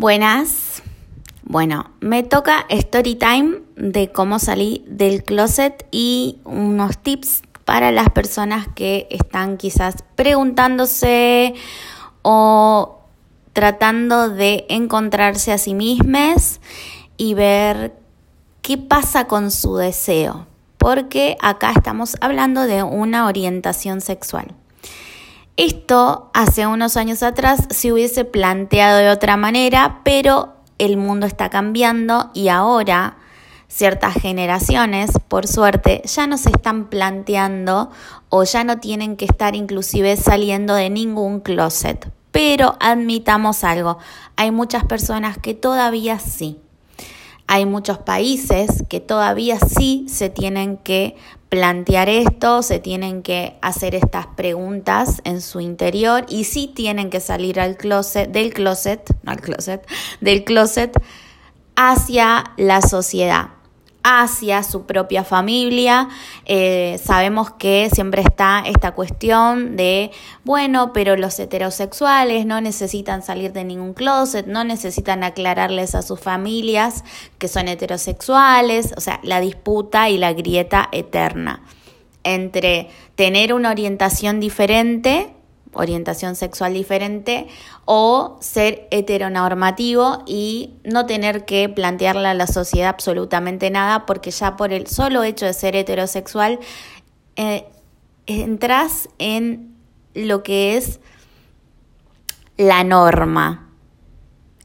Buenas. Bueno, me toca story time de cómo salí del closet y unos tips para las personas que están quizás preguntándose o tratando de encontrarse a sí mismas y ver qué pasa con su deseo, porque acá estamos hablando de una orientación sexual. Esto hace unos años atrás se hubiese planteado de otra manera, pero el mundo está cambiando y ahora ciertas generaciones, por suerte, ya no se están planteando o ya no tienen que estar inclusive saliendo de ningún closet. Pero admitamos algo, hay muchas personas que todavía sí. Hay muchos países que todavía sí se tienen que plantear esto, se tienen que hacer estas preguntas en su interior y sí tienen que salir al closet, del closet, no al closet, del closet hacia la sociedad hacia su propia familia. Eh, sabemos que siempre está esta cuestión de, bueno, pero los heterosexuales no necesitan salir de ningún closet, no necesitan aclararles a sus familias que son heterosexuales, o sea, la disputa y la grieta eterna entre tener una orientación diferente orientación sexual diferente o ser heteronormativo y no tener que plantearle a la sociedad absolutamente nada porque ya por el solo hecho de ser heterosexual eh, entras en lo que es la norma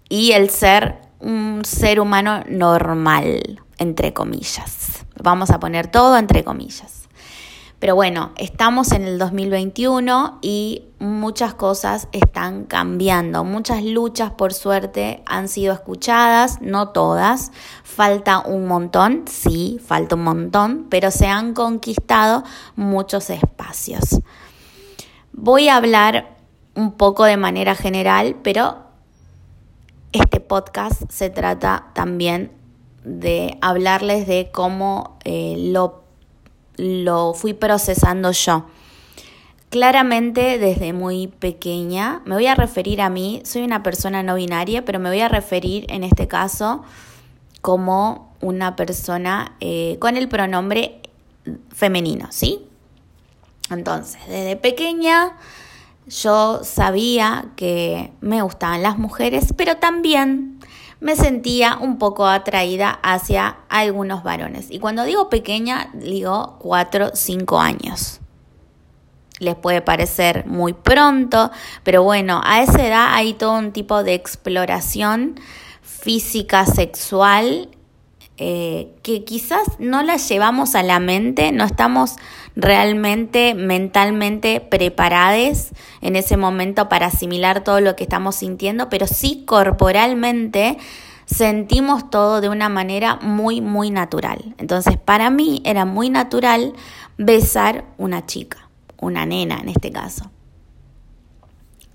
y el ser un ser humano normal, entre comillas. Vamos a poner todo entre comillas. Pero bueno, estamos en el 2021 y muchas cosas están cambiando. Muchas luchas, por suerte, han sido escuchadas, no todas. Falta un montón, sí, falta un montón, pero se han conquistado muchos espacios. Voy a hablar un poco de manera general, pero este podcast se trata también de hablarles de cómo eh, lo lo fui procesando yo. Claramente desde muy pequeña, me voy a referir a mí, soy una persona no binaria, pero me voy a referir en este caso como una persona eh, con el pronombre femenino, ¿sí? Entonces, desde pequeña yo sabía que me gustaban las mujeres, pero también me sentía un poco atraída hacia algunos varones. Y cuando digo pequeña, digo 4, 5 años. Les puede parecer muy pronto, pero bueno, a esa edad hay todo un tipo de exploración física, sexual, eh, que quizás no la llevamos a la mente, no estamos realmente mentalmente preparados en ese momento para asimilar todo lo que estamos sintiendo, pero sí corporalmente sentimos todo de una manera muy, muy natural. Entonces, para mí era muy natural besar una chica, una nena en este caso.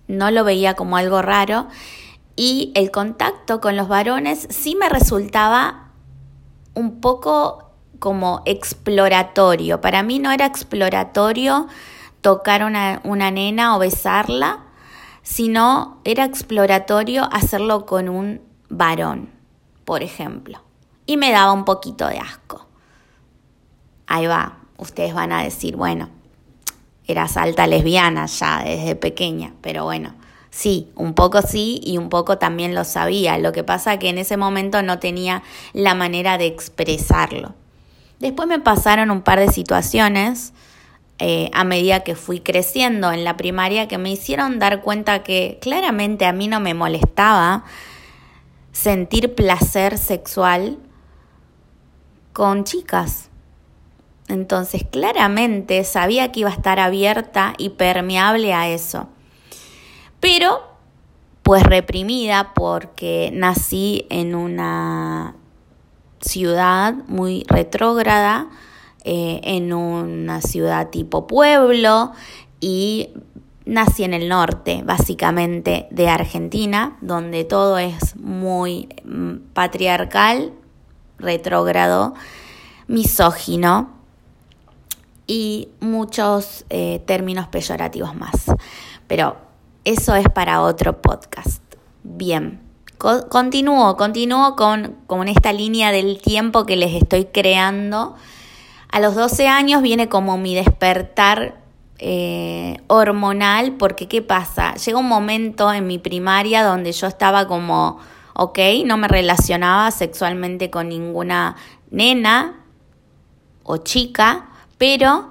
No lo veía como algo raro y el contacto con los varones sí me resultaba un poco como exploratorio. Para mí no era exploratorio tocar una, una nena o besarla, sino era exploratorio hacerlo con un varón, por ejemplo. Y me daba un poquito de asco. Ahí va, ustedes van a decir, bueno, eras alta lesbiana ya desde pequeña, pero bueno, sí, un poco sí y un poco también lo sabía. Lo que pasa que en ese momento no tenía la manera de expresarlo. Después me pasaron un par de situaciones eh, a medida que fui creciendo en la primaria que me hicieron dar cuenta que claramente a mí no me molestaba sentir placer sexual con chicas. Entonces claramente sabía que iba a estar abierta y permeable a eso. Pero pues reprimida porque nací en una ciudad muy retrógrada, eh, en una ciudad tipo pueblo y nací en el norte, básicamente, de Argentina, donde todo es muy mm, patriarcal, retrógrado, misógino y muchos eh, términos peyorativos más. Pero eso es para otro podcast. Bien, continúo, continúo con, con esta línea del tiempo que les estoy creando. A los 12 años viene como mi despertar eh, hormonal, porque ¿qué pasa? Llega un momento en mi primaria donde yo estaba como, ok, no me relacionaba sexualmente con ninguna nena o chica, pero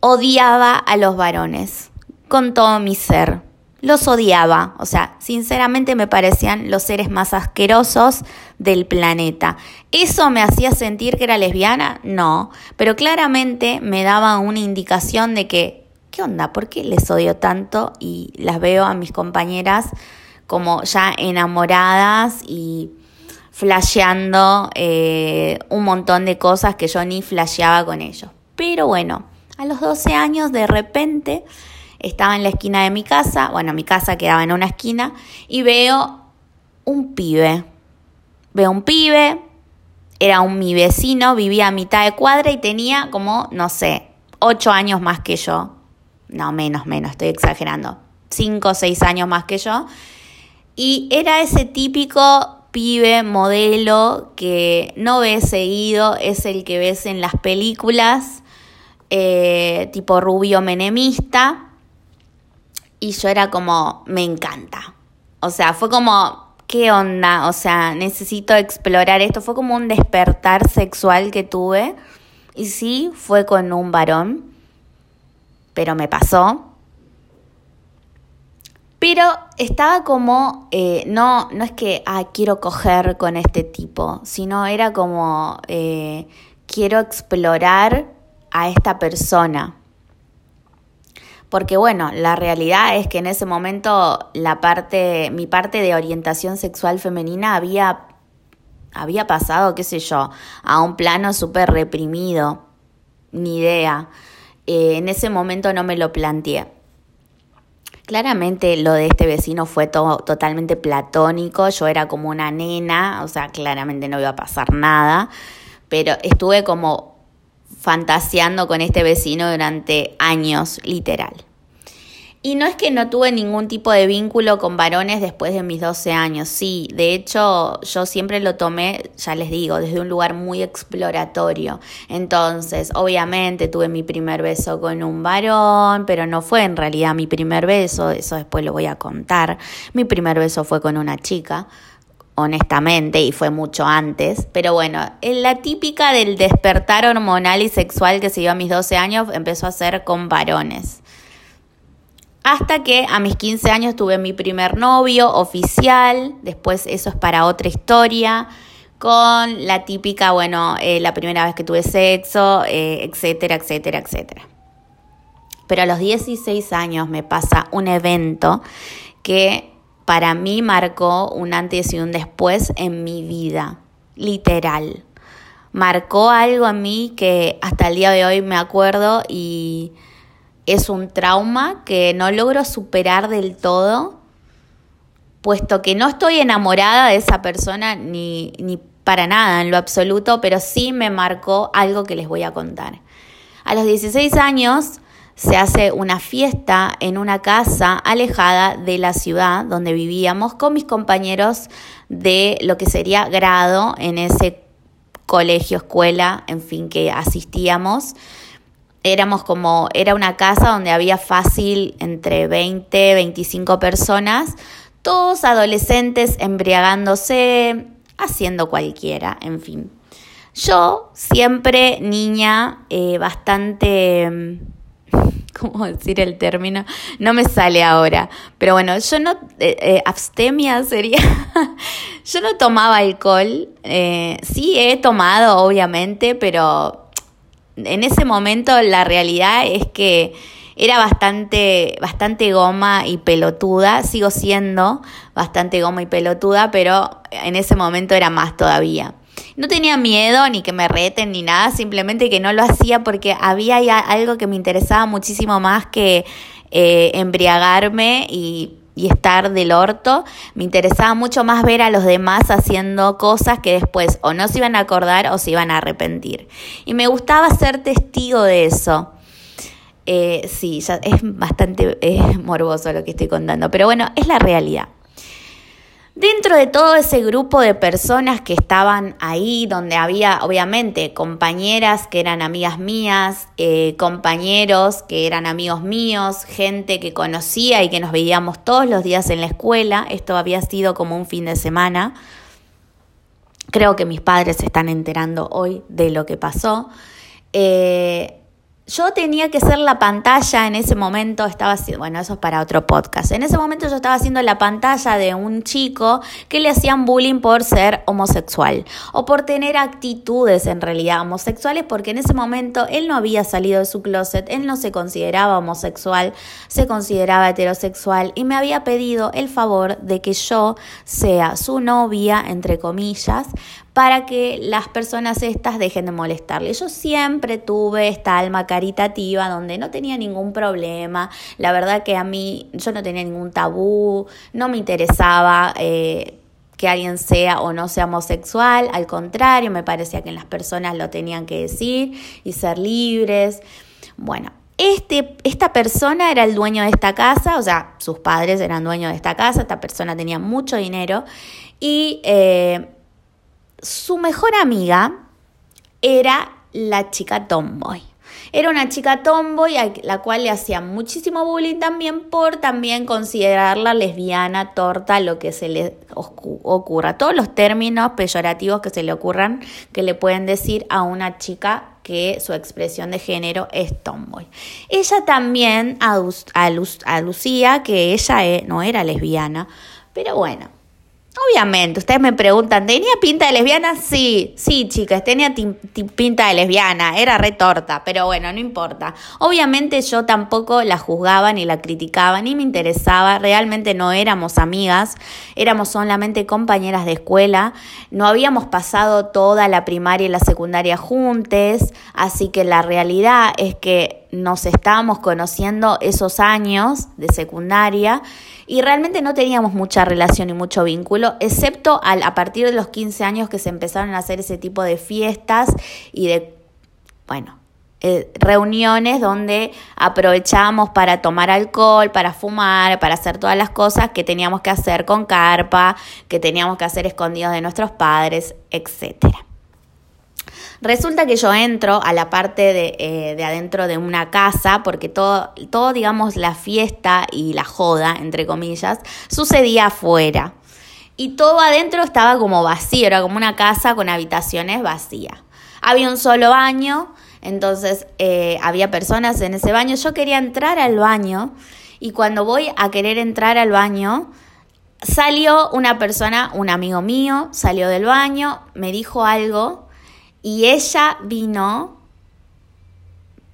odiaba a los varones con todo mi ser. Los odiaba, o sea, sinceramente me parecían los seres más asquerosos del planeta. ¿Eso me hacía sentir que era lesbiana? No, pero claramente me daba una indicación de que, ¿qué onda? ¿Por qué les odio tanto? Y las veo a mis compañeras como ya enamoradas y flasheando eh, un montón de cosas que yo ni flasheaba con ellos. Pero bueno, a los 12 años de repente estaba en la esquina de mi casa, bueno, mi casa quedaba en una esquina, y veo un pibe. Veo un pibe, era un mi vecino, vivía a mitad de cuadra y tenía como, no sé, ocho años más que yo. No, menos, menos, estoy exagerando. Cinco o seis años más que yo. Y era ese típico pibe, modelo, que no ves seguido, es el que ves en las películas, eh, tipo rubio menemista y yo era como, me encanta. O sea, fue como, ¿qué onda? O sea, necesito explorar esto. Fue como un despertar sexual que tuve. Y sí, fue con un varón, pero me pasó. Pero estaba como, eh, no, no es que, ah, quiero coger con este tipo, sino era como, eh, quiero explorar a esta persona porque bueno, la realidad es que en ese momento la parte, mi parte de orientación sexual femenina había, había pasado, qué sé yo, a un plano súper reprimido, ni idea. Eh, en ese momento no me lo planteé. Claramente lo de este vecino fue todo totalmente platónico, yo era como una nena, o sea, claramente no iba a pasar nada, pero estuve como fantaseando con este vecino durante años, literal. Y no es que no tuve ningún tipo de vínculo con varones después de mis 12 años, sí, de hecho yo siempre lo tomé, ya les digo, desde un lugar muy exploratorio. Entonces, obviamente tuve mi primer beso con un varón, pero no fue en realidad mi primer beso, eso después lo voy a contar. Mi primer beso fue con una chica honestamente, y fue mucho antes. Pero bueno, la típica del despertar hormonal y sexual que se dio a mis 12 años empezó a ser con varones. Hasta que a mis 15 años tuve mi primer novio oficial, después eso es para otra historia, con la típica, bueno, eh, la primera vez que tuve sexo, eh, etcétera, etcétera, etcétera. Pero a los 16 años me pasa un evento que para mí marcó un antes y un después en mi vida, literal. Marcó algo en mí que hasta el día de hoy me acuerdo y es un trauma que no logro superar del todo, puesto que no estoy enamorada de esa persona ni, ni para nada en lo absoluto, pero sí me marcó algo que les voy a contar. A los 16 años se hace una fiesta en una casa alejada de la ciudad donde vivíamos con mis compañeros de lo que sería grado en ese colegio, escuela, en fin, que asistíamos. Éramos como, era una casa donde había fácil entre 20, 25 personas, todos adolescentes embriagándose, haciendo cualquiera, en fin. Yo, siempre niña, eh, bastante ¿cómo decir el término? No me sale ahora. Pero bueno, yo no, eh, eh, abstemia sería, yo no tomaba alcohol. Eh, sí he tomado, obviamente, pero en ese momento la realidad es que era bastante, bastante goma y pelotuda, sigo siendo bastante goma y pelotuda, pero en ese momento era más todavía. No tenía miedo ni que me reten ni nada, simplemente que no lo hacía porque había algo que me interesaba muchísimo más que eh, embriagarme y, y estar del orto. Me interesaba mucho más ver a los demás haciendo cosas que después o no se iban a acordar o se iban a arrepentir. Y me gustaba ser testigo de eso. Eh, sí, ya es bastante morboso lo que estoy contando, pero bueno, es la realidad. Dentro de todo ese grupo de personas que estaban ahí, donde había obviamente compañeras que eran amigas mías, eh, compañeros que eran amigos míos, gente que conocía y que nos veíamos todos los días en la escuela, esto había sido como un fin de semana, creo que mis padres se están enterando hoy de lo que pasó. Eh, yo tenía que ser la pantalla en ese momento, estaba haciendo, bueno, eso es para otro podcast. En ese momento yo estaba haciendo la pantalla de un chico que le hacían bullying por ser homosexual o por tener actitudes en realidad homosexuales, porque en ese momento él no había salido de su closet, él no se consideraba homosexual, se consideraba heterosexual y me había pedido el favor de que yo sea su novia, entre comillas, para que las personas estas dejen de molestarle. Yo siempre tuve esta alma caritativa donde no tenía ningún problema, la verdad que a mí yo no tenía ningún tabú, no me interesaba. Eh, que alguien sea o no sea homosexual, al contrario, me parecía que las personas lo tenían que decir y ser libres. Bueno, este, esta persona era el dueño de esta casa, o sea, sus padres eran dueños de esta casa, esta persona tenía mucho dinero y eh, su mejor amiga era la chica tomboy. Era una chica tomboy a la cual le hacía muchísimo bullying también por también considerarla lesbiana, torta, lo que se le ocurra. Todos los términos peyorativos que se le ocurran que le pueden decir a una chica que su expresión de género es tomboy. Ella también alucía que ella eh, no era lesbiana, pero bueno, Obviamente, ustedes me preguntan, ¿tenía pinta de lesbiana? Sí, sí, chicas, tenía pinta de lesbiana, era retorta, pero bueno, no importa. Obviamente yo tampoco la juzgaba ni la criticaba, ni me interesaba, realmente no éramos amigas, éramos solamente compañeras de escuela, no habíamos pasado toda la primaria y la secundaria juntes, así que la realidad es que nos estábamos conociendo esos años de secundaria y realmente no teníamos mucha relación y mucho vínculo, excepto al, a partir de los 15 años que se empezaron a hacer ese tipo de fiestas y de, bueno, eh, reuniones donde aprovechábamos para tomar alcohol, para fumar, para hacer todas las cosas que teníamos que hacer con carpa, que teníamos que hacer escondidos de nuestros padres, etcétera. Resulta que yo entro a la parte de, eh, de adentro de una casa, porque todo, todo, digamos, la fiesta y la joda, entre comillas, sucedía afuera. Y todo adentro estaba como vacío, era como una casa con habitaciones vacías. Había un solo baño, entonces eh, había personas en ese baño. Yo quería entrar al baño y cuando voy a querer entrar al baño, salió una persona, un amigo mío, salió del baño, me dijo algo y ella vino,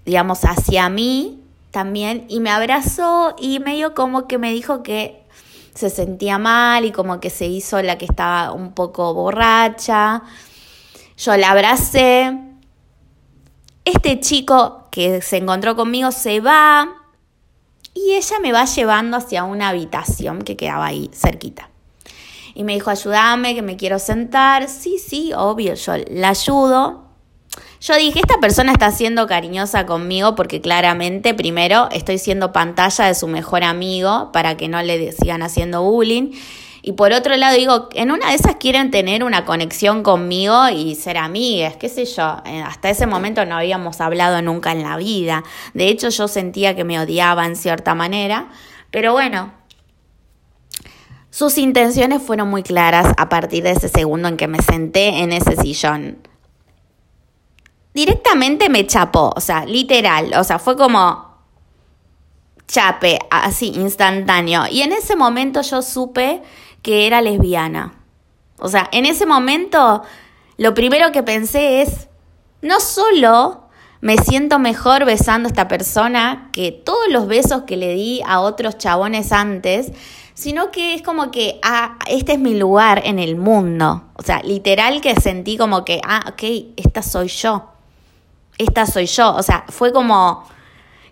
digamos, hacia mí también y me abrazó y medio como que me dijo que se sentía mal y como que se hizo la que estaba un poco borracha. Yo la abracé. Este chico que se encontró conmigo se va y ella me va llevando hacia una habitación que quedaba ahí cerquita y me dijo, ayúdame, que me quiero sentar. Sí, sí, obvio, yo la ayudo. Yo dije, esta persona está siendo cariñosa conmigo porque claramente, primero, estoy siendo pantalla de su mejor amigo para que no le sigan haciendo bullying. Y por otro lado, digo, en una de esas quieren tener una conexión conmigo y ser amigas, qué sé yo. Eh, hasta ese momento no habíamos hablado nunca en la vida. De hecho, yo sentía que me odiaba en cierta manera. Pero bueno, sus intenciones fueron muy claras a partir de ese segundo en que me senté en ese sillón. Directamente me chapó, o sea, literal, o sea, fue como chape, así, instantáneo. Y en ese momento yo supe que era lesbiana. O sea, en ese momento lo primero que pensé es, no solo me siento mejor besando a esta persona que todos los besos que le di a otros chabones antes, sino que es como que, ah, este es mi lugar en el mundo. O sea, literal que sentí como que, ah, ok, esta soy yo. Esta soy yo. O sea, fue como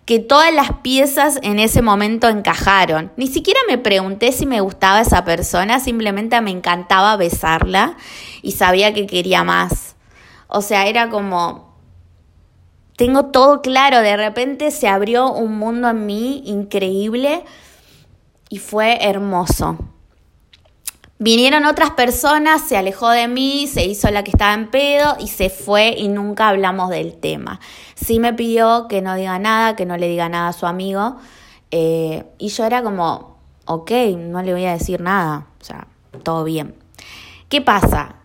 que todas las piezas en ese momento encajaron. Ni siquiera me pregunté si me gustaba esa persona, simplemente me encantaba besarla y sabía que quería más. O sea, era como, tengo todo claro, de repente se abrió un mundo en mí increíble y fue hermoso. Vinieron otras personas, se alejó de mí, se hizo la que estaba en pedo y se fue y nunca hablamos del tema. Sí me pidió que no diga nada, que no le diga nada a su amigo. Eh, y yo era como, ok, no le voy a decir nada. O sea, todo bien. ¿Qué pasa?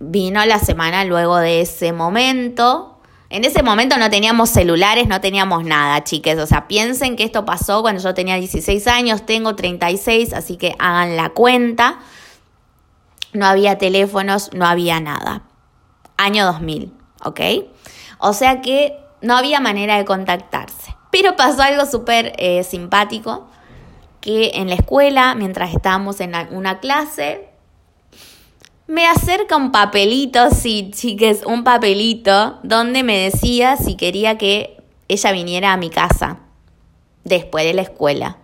Vino la semana luego de ese momento, en ese momento no teníamos celulares, no teníamos nada, chiques. O sea, piensen que esto pasó cuando yo tenía 16 años, tengo 36, así que hagan la cuenta. No había teléfonos, no había nada. Año 2000, ¿ok? O sea que no había manera de contactarse. Pero pasó algo súper eh, simpático, que en la escuela, mientras estábamos en una clase, me acerca un papelito, sí, chiques, un papelito donde me decía si quería que ella viniera a mi casa después de la escuela.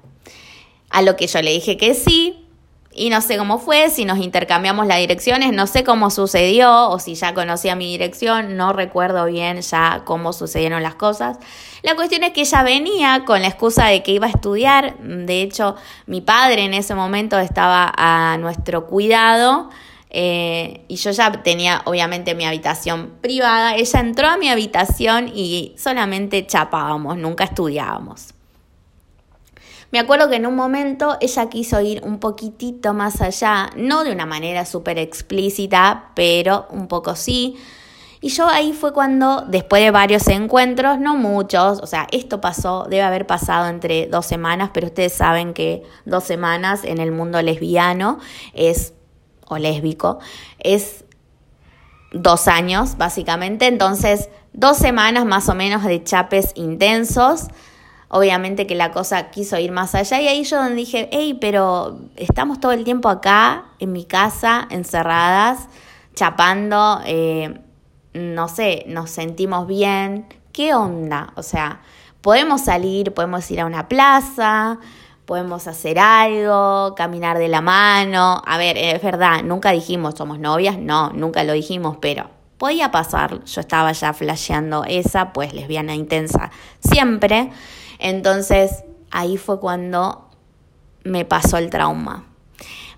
A lo que yo le dije que sí, y no sé cómo fue, si nos intercambiamos las direcciones, no sé cómo sucedió o si ya conocía mi dirección, no recuerdo bien ya cómo sucedieron las cosas. La cuestión es que ella venía con la excusa de que iba a estudiar, de hecho mi padre en ese momento estaba a nuestro cuidado eh, y yo ya tenía obviamente mi habitación privada. Ella entró a mi habitación y solamente chapábamos, nunca estudiábamos. Me acuerdo que en un momento ella quiso ir un poquitito más allá, no de una manera súper explícita, pero un poco sí. Y yo ahí fue cuando, después de varios encuentros, no muchos, o sea, esto pasó, debe haber pasado entre dos semanas, pero ustedes saben que dos semanas en el mundo lesbiano es o lésbico, es dos años, básicamente. Entonces, dos semanas más o menos de chapes intensos. Obviamente que la cosa quiso ir más allá y ahí yo donde dije, hey, pero estamos todo el tiempo acá, en mi casa, encerradas, chapando, eh, no sé, nos sentimos bien. ¿Qué onda? O sea, podemos salir, podemos ir a una plaza, podemos hacer algo, caminar de la mano. A ver, es verdad, nunca dijimos somos novias, no, nunca lo dijimos, pero podía pasar. Yo estaba ya flasheando esa, pues lesbiana intensa, siempre. Entonces, ahí fue cuando me pasó el trauma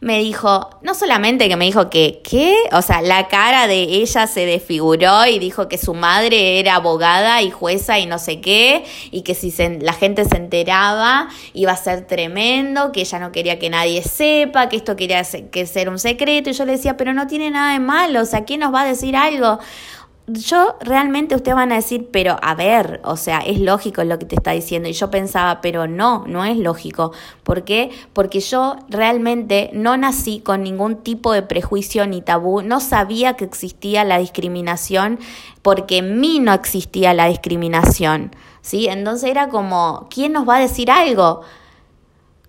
me dijo, no solamente que me dijo que, ¿qué? O sea, la cara de ella se desfiguró y dijo que su madre era abogada y jueza y no sé qué, y que si la gente se enteraba iba a ser tremendo, que ella no quería que nadie sepa, que esto quería ser, que ser un secreto. Y yo le decía, pero no tiene nada de malo, o sea, ¿quién nos va a decir algo? Yo realmente ustedes van a decir, pero a ver, o sea, es lógico lo que te está diciendo. Y yo pensaba, pero no, no es lógico. ¿Por qué? Porque yo realmente no nací con ningún tipo de prejuicio ni tabú, no sabía que existía la discriminación, porque en mí no existía la discriminación. ¿Sí? Entonces era como, ¿quién nos va a decir algo?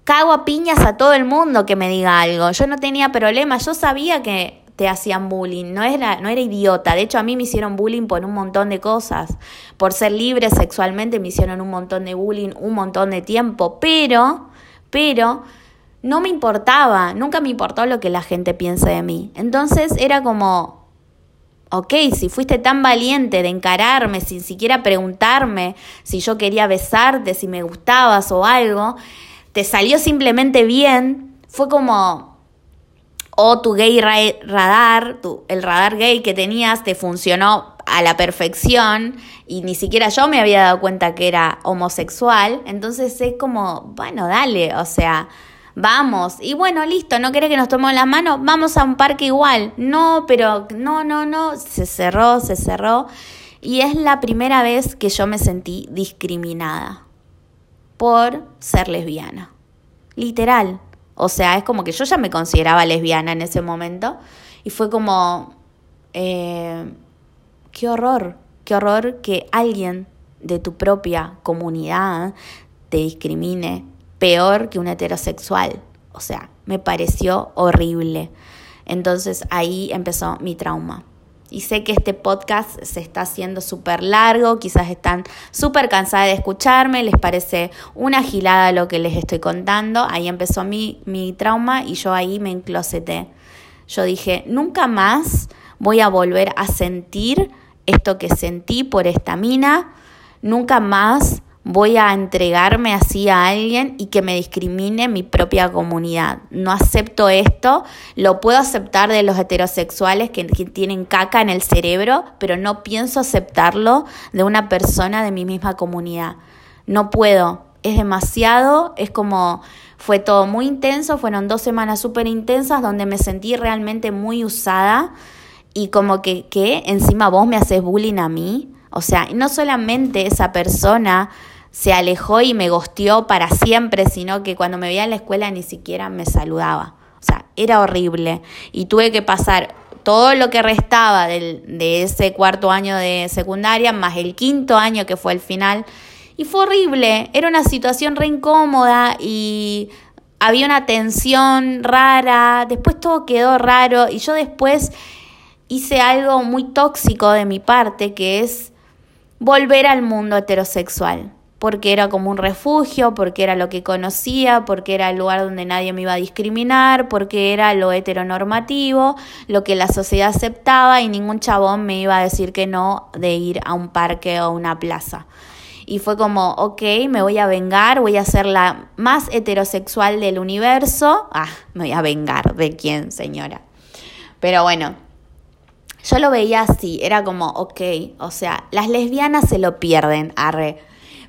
Cago a piñas a todo el mundo que me diga algo. Yo no tenía problema, yo sabía que te hacían bullying, no era, no era idiota, de hecho a mí me hicieron bullying por un montón de cosas, por ser libre sexualmente me hicieron un montón de bullying, un montón de tiempo, pero, pero, no me importaba, nunca me importó lo que la gente piense de mí. Entonces era como, ok, si fuiste tan valiente de encararme sin siquiera preguntarme si yo quería besarte, si me gustabas o algo, te salió simplemente bien, fue como, o tu gay radar, el radar gay que tenías te funcionó a la perfección y ni siquiera yo me había dado cuenta que era homosexual, entonces es como, bueno, dale, o sea, vamos, y bueno, listo, no querés que nos tomemos las manos, vamos a un parque igual, no, pero no, no, no, se cerró, se cerró, y es la primera vez que yo me sentí discriminada por ser lesbiana, literal, o sea, es como que yo ya me consideraba lesbiana en ese momento y fue como, eh, qué horror, qué horror que alguien de tu propia comunidad te discrimine peor que un heterosexual. O sea, me pareció horrible. Entonces ahí empezó mi trauma. Y sé que este podcast se está haciendo súper largo, quizás están súper cansadas de escucharme, les parece una gilada lo que les estoy contando. Ahí empezó mi, mi trauma y yo ahí me encloseté. Yo dije, nunca más voy a volver a sentir esto que sentí por esta mina, nunca más voy a entregarme así a alguien y que me discrimine mi propia comunidad. No acepto esto, lo puedo aceptar de los heterosexuales que, tienen caca en el cerebro, pero no pienso aceptarlo de una persona de mi misma comunidad. No puedo, es demasiado, es como fue todo muy intenso, fueron dos semanas súper intensas donde me sentí realmente muy usada y como que, que encima vos me haces bullying a mí. O sea, no solamente esa persona se alejó y me gosteó para siempre, sino que cuando me veía en la escuela ni siquiera me saludaba. O sea, era horrible. Y tuve que pasar todo lo que restaba del, de ese cuarto año de secundaria, más el quinto año que fue el final, y fue horrible, era una situación re incómoda y había una tensión rara, después todo quedó raro. Y yo después hice algo muy tóxico de mi parte, que es volver al mundo heterosexual, porque era como un refugio, porque era lo que conocía, porque era el lugar donde nadie me iba a discriminar, porque era lo heteronormativo, lo que la sociedad aceptaba y ningún chabón me iba a decir que no de ir a un parque o una plaza y fue como, ok, me voy a vengar, voy a ser la más heterosexual del universo. Ah, me voy a vengar. ¿De quién, señora? Pero bueno, yo lo veía así, era como, ok, o sea, las lesbianas se lo pierden, arre.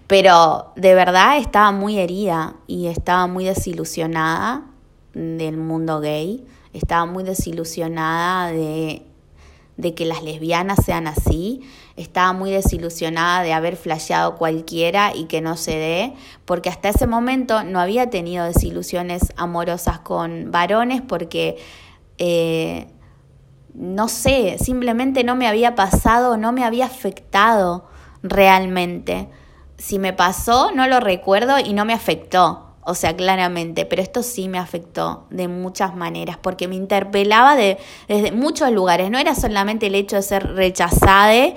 Pero de verdad estaba muy herida y estaba muy desilusionada del mundo gay, estaba muy desilusionada de de que las lesbianas sean así. Estaba muy desilusionada de haber flasheado cualquiera y que no se dé, porque hasta ese momento no había tenido desilusiones amorosas con varones porque, eh, no sé, simplemente no me había pasado, no me había afectado realmente. Si me pasó, no lo recuerdo y no me afectó. O sea, claramente, pero esto sí me afectó de muchas maneras, porque me interpelaba de, desde muchos lugares. No era solamente el hecho de ser rechazada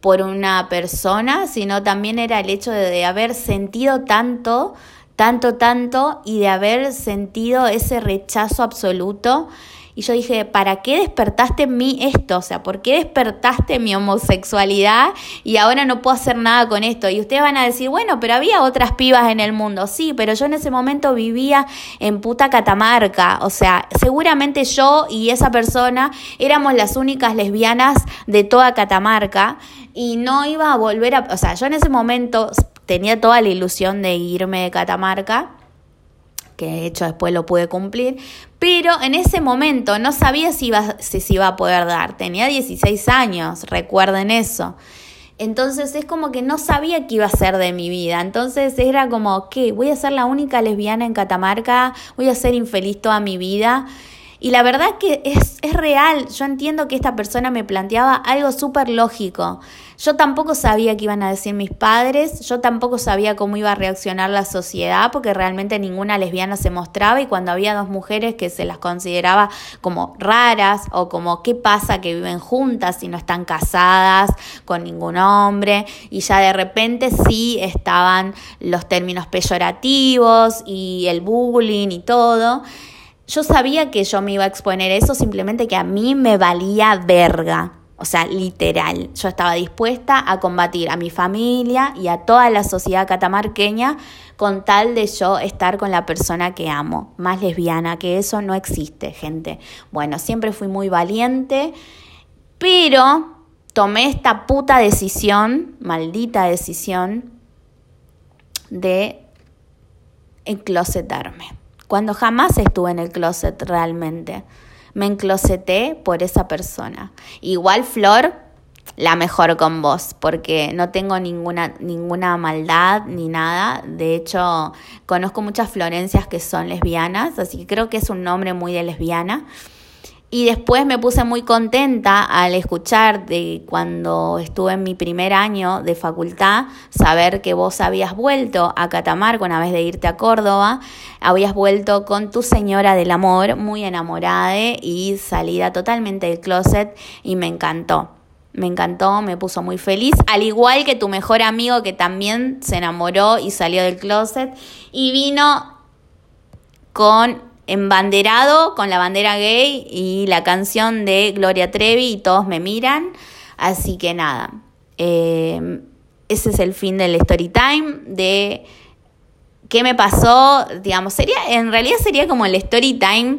por una persona, sino también era el hecho de, de haber sentido tanto, tanto, tanto, y de haber sentido ese rechazo absoluto y yo dije, ¿para qué despertaste en mí esto? O sea, ¿por qué despertaste mi homosexualidad y ahora no puedo hacer nada con esto? Y ustedes van a decir, bueno, pero había otras pibas en el mundo. Sí, pero yo en ese momento vivía en puta Catamarca. O sea, seguramente yo y esa persona éramos las únicas lesbianas de toda Catamarca y no iba a volver a... O sea, yo en ese momento tenía toda la ilusión de irme de Catamarca que de hecho después lo pude cumplir, pero en ese momento no sabía si iba, si iba a poder dar. Tenía 16 años, recuerden eso. Entonces es como que no sabía qué iba a ser de mi vida. Entonces era como, ¿qué? Voy a ser la única lesbiana en Catamarca, voy a ser infeliz toda mi vida. Y la verdad que es, es real. Yo entiendo que esta persona me planteaba algo súper lógico. Yo tampoco sabía qué iban a decir mis padres, yo tampoco sabía cómo iba a reaccionar la sociedad, porque realmente ninguna lesbiana se mostraba y cuando había dos mujeres que se las consideraba como raras o como qué pasa que viven juntas y no están casadas con ningún hombre y ya de repente sí estaban los términos peyorativos y el bullying y todo. Yo sabía que yo me iba a exponer eso, simplemente que a mí me valía verga. O sea, literal, yo estaba dispuesta a combatir a mi familia y a toda la sociedad catamarqueña con tal de yo estar con la persona que amo. Más lesbiana que eso no existe, gente. Bueno, siempre fui muy valiente, pero tomé esta puta decisión, maldita decisión, de enclosetarme. Cuando jamás estuve en el closet realmente me encloseté por esa persona. Igual Flor, la mejor con vos, porque no tengo ninguna, ninguna maldad ni nada. De hecho, conozco muchas Florencias que son lesbianas, así que creo que es un nombre muy de lesbiana. Y después me puse muy contenta al escuchar de cuando estuve en mi primer año de facultad, saber que vos habías vuelto a Catamarca una vez de irte a Córdoba, habías vuelto con tu señora del amor, muy enamorada y salida totalmente del closet y me encantó. Me encantó, me puso muy feliz, al igual que tu mejor amigo que también se enamoró y salió del closet y vino con embanderado con la bandera gay y la canción de Gloria Trevi y todos me miran. Así que nada, eh, ese es el fin del story time, de qué me pasó, digamos, sería, en realidad sería como el story time,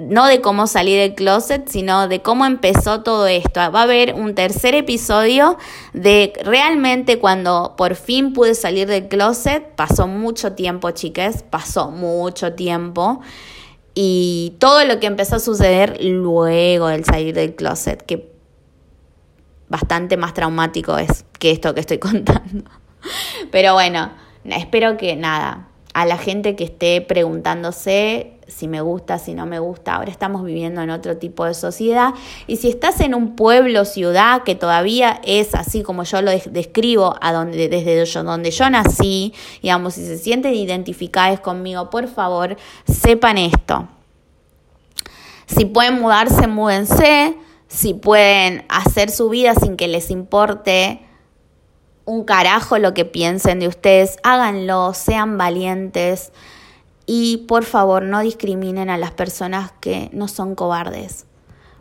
no de cómo salir del closet, sino de cómo empezó todo esto. Va a haber un tercer episodio de realmente cuando por fin pude salir del closet, pasó mucho tiempo, chicas, pasó mucho tiempo. Y todo lo que empezó a suceder luego del salir del closet, que bastante más traumático es que esto que estoy contando. Pero bueno, espero que nada, a la gente que esté preguntándose si me gusta, si no me gusta, ahora estamos viviendo en otro tipo de sociedad. Y si estás en un pueblo, ciudad que todavía es así como yo lo describo, a donde, desde donde yo nací, digamos, si se sienten identificados conmigo, por favor, sepan esto. Si pueden mudarse, múdense, si pueden hacer su vida sin que les importe un carajo lo que piensen de ustedes, háganlo, sean valientes y por favor no discriminen a las personas que no son cobardes,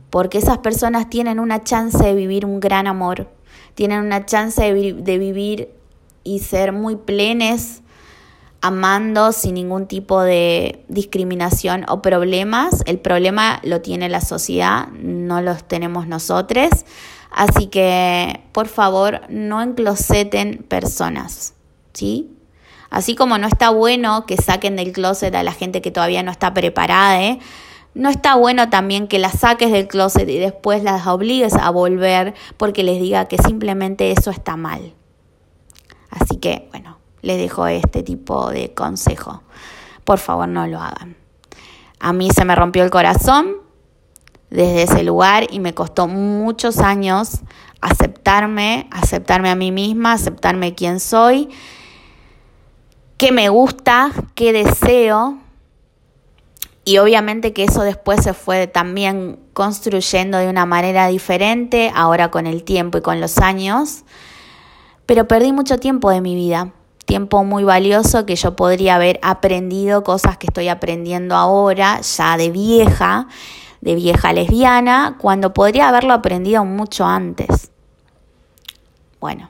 porque esas personas tienen una chance de vivir un gran amor, tienen una chance de, vivir y ser muy plenes amando sin ningún tipo de discriminación o problemas. El problema lo tiene la sociedad, no los tenemos nosotros. Así que, por favor, no encloseten personas, ¿sí? Así como no está bueno que saquen del closet a la gente que todavía no está preparada, ¿eh? no está bueno también que las saques del closet y después las obligues a volver porque les diga que simplemente eso está mal. Así que, bueno, les dejo este tipo de consejo. Por favor, no lo hagan. A mí se me rompió el corazón desde ese lugar y me costó muchos años aceptarme, aceptarme a mí misma, aceptarme quién soy, qué me gusta, qué deseo. Y obviamente que eso después se fue también construyendo de una manera diferente, ahora con el tiempo y con los años. Pero perdí mucho tiempo de mi vida, tiempo muy valioso que yo podría haber aprendido cosas que estoy aprendiendo ahora, ya de vieja, de vieja lesbiana cuando podría haberlo aprendido mucho antes. Bueno,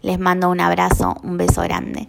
les mando un abrazo, un beso grande.